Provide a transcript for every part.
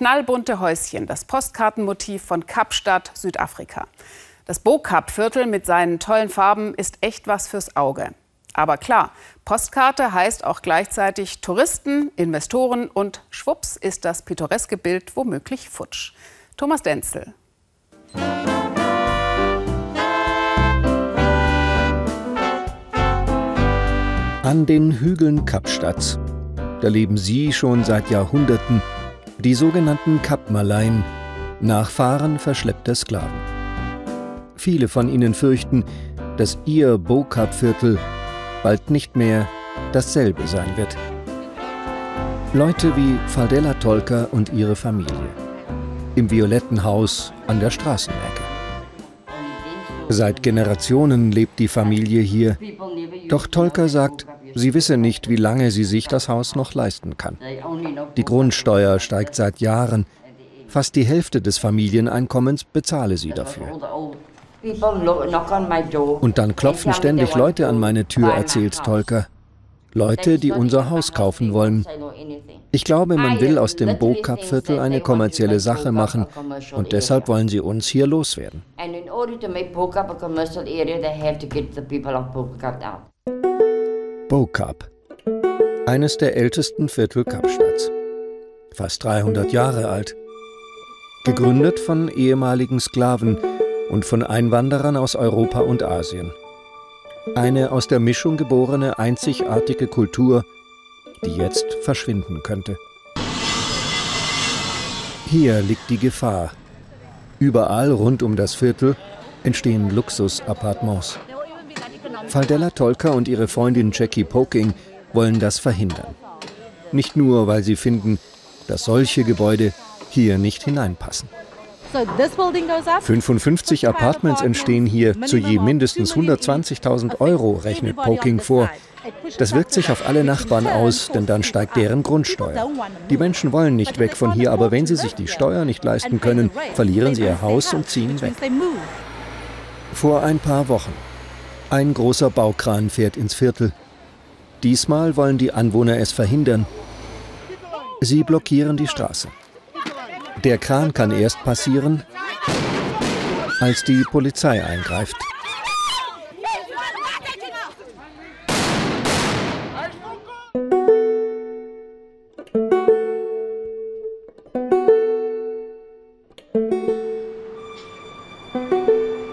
Knallbunte Häuschen, das Postkartenmotiv von Kapstadt, Südafrika. Das Bo-Kap-Viertel mit seinen tollen Farben ist echt was fürs Auge. Aber klar, Postkarte heißt auch gleichzeitig Touristen, Investoren und schwupps ist das pittoreske Bild womöglich futsch. Thomas Denzel. An den Hügeln Kapstadts. Da leben sie schon seit Jahrhunderten, die sogenannten Kapmaleien, Nachfahren verschleppter Sklaven. Viele von ihnen fürchten, dass ihr Bo-Kap-Viertel bald nicht mehr dasselbe sein wird. Leute wie Faldella Tolka und ihre Familie. Im violetten Haus an der Straßenecke. Seit Generationen lebt die Familie hier. Doch Tolka sagt, sie wisse nicht, wie lange sie sich das Haus noch leisten kann. Die Grundsteuer steigt seit Jahren. Fast die Hälfte des Familieneinkommens bezahle sie dafür. Und dann klopfen ständig Leute an meine Tür, erzählt Tolka. Leute, die unser Haus kaufen wollen. Ich glaube, man will aus dem Bo-Kap-Viertel eine kommerzielle Sache machen und deshalb wollen sie uns hier loswerden. Bo-Kap, eines der ältesten Viertel Kapstadts. Fast 300 Jahre alt. Gegründet von ehemaligen Sklaven, und von Einwanderern aus Europa und Asien. Eine aus der Mischung geborene einzigartige Kultur, die jetzt verschwinden könnte. Hier liegt die Gefahr. Überall rund um das Viertel entstehen Luxusappartements. Faldella Tolka und ihre Freundin Jackie Poking wollen das verhindern. Nicht nur, weil sie finden, dass solche Gebäude hier nicht hineinpassen. 55 Apartments entstehen hier zu je mindestens 120.000 Euro, rechnet Poking vor. Das wirkt sich auf alle Nachbarn aus, denn dann steigt deren Grundsteuer. Die Menschen wollen nicht weg von hier, aber wenn sie sich die Steuer nicht leisten können, verlieren sie ihr Haus und ziehen weg. Vor ein paar Wochen. Ein großer Baukran fährt ins Viertel. Diesmal wollen die Anwohner es verhindern. Sie blockieren die Straße. Der Kran kann erst passieren, als die Polizei eingreift.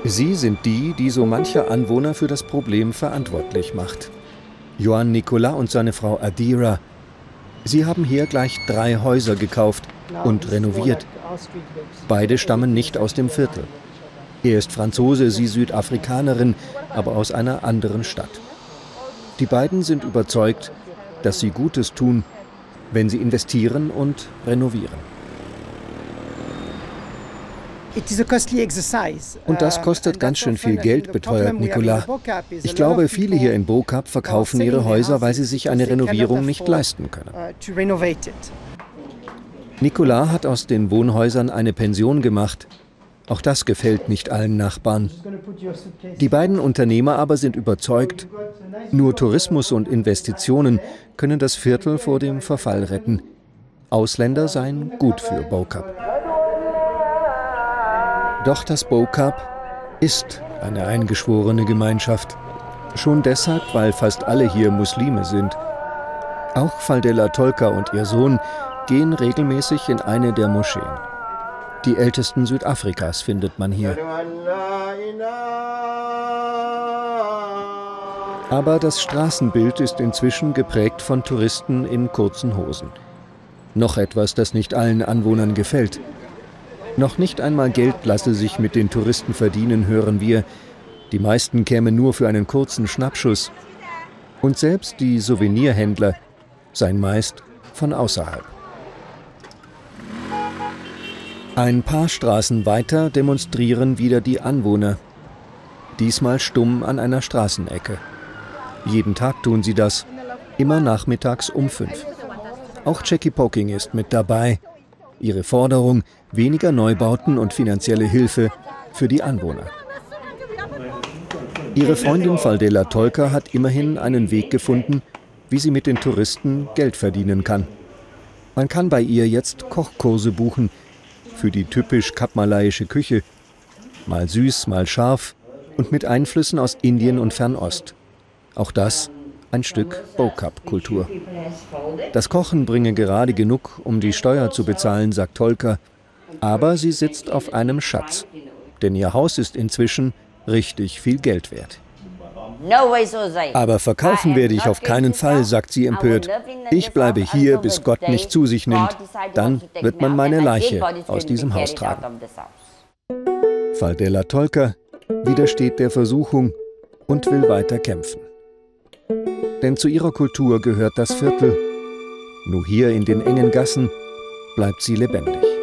Sie sind die, die so mancher Anwohner für das Problem verantwortlich macht. Johann Nicola und seine Frau Adira. Sie haben hier gleich drei Häuser gekauft – und renoviert. Beide stammen nicht aus dem Viertel. Er ist Franzose, sie Südafrikanerin, aber aus einer anderen Stadt. Die beiden sind überzeugt, dass sie Gutes tun, wenn sie investieren und renovieren. Und das kostet ganz schön viel Geld, beteuert Nicolas. Ich glaube, viele hier in Bokap verkaufen ihre Häuser, weil sie sich eine Renovierung nicht leisten können. Nicolas hat aus den Wohnhäusern eine Pension gemacht. Auch das gefällt nicht allen Nachbarn. Die beiden Unternehmer aber sind überzeugt, nur Tourismus und Investitionen können das Viertel vor dem Verfall retten. Ausländer seien gut für Bokap. Doch das Bokap ist eine eingeschworene Gemeinschaft. Schon deshalb, weil fast alle hier Muslime sind. Auch Faldella Tolka und ihr Sohn gehen regelmäßig in eine der Moscheen. Die ältesten Südafrikas findet man hier. Aber das Straßenbild ist inzwischen geprägt von Touristen in kurzen Hosen. Noch etwas, das nicht allen Anwohnern gefällt. Noch nicht einmal Geld lasse sich mit den Touristen verdienen, hören wir. Die meisten kämen nur für einen kurzen Schnappschuss. Und selbst die Souvenirhändler seien meist von außerhalb. Ein paar Straßen weiter demonstrieren wieder die Anwohner. Diesmal stumm an einer Straßenecke. Jeden Tag tun sie das, immer nachmittags um fünf. Auch Jackie Poking ist mit dabei. Ihre Forderung, weniger Neubauten und finanzielle Hilfe für die Anwohner. Ihre Freundin Faldela Tolka hat immerhin einen Weg gefunden, wie sie mit den Touristen Geld verdienen kann. Man kann bei ihr jetzt Kochkurse buchen für die typisch kapmalayische Küche. Mal süß, mal scharf und mit Einflüssen aus Indien und Fernost. Auch das ein Stück Bokap-Kultur. Das Kochen bringe gerade genug, um die Steuer zu bezahlen, sagt Tolka. Aber sie sitzt auf einem Schatz. Denn ihr Haus ist inzwischen richtig viel Geld wert. Aber verkaufen werde ich auf keinen Fall, sagt sie empört. Ich bleibe hier, bis Gott mich zu sich nimmt. Dann wird man meine Leiche aus diesem Haus tragen. Faldella Tolka widersteht der Versuchung und will weiter kämpfen. Denn zu ihrer Kultur gehört das Viertel. Nur hier in den engen Gassen bleibt sie lebendig.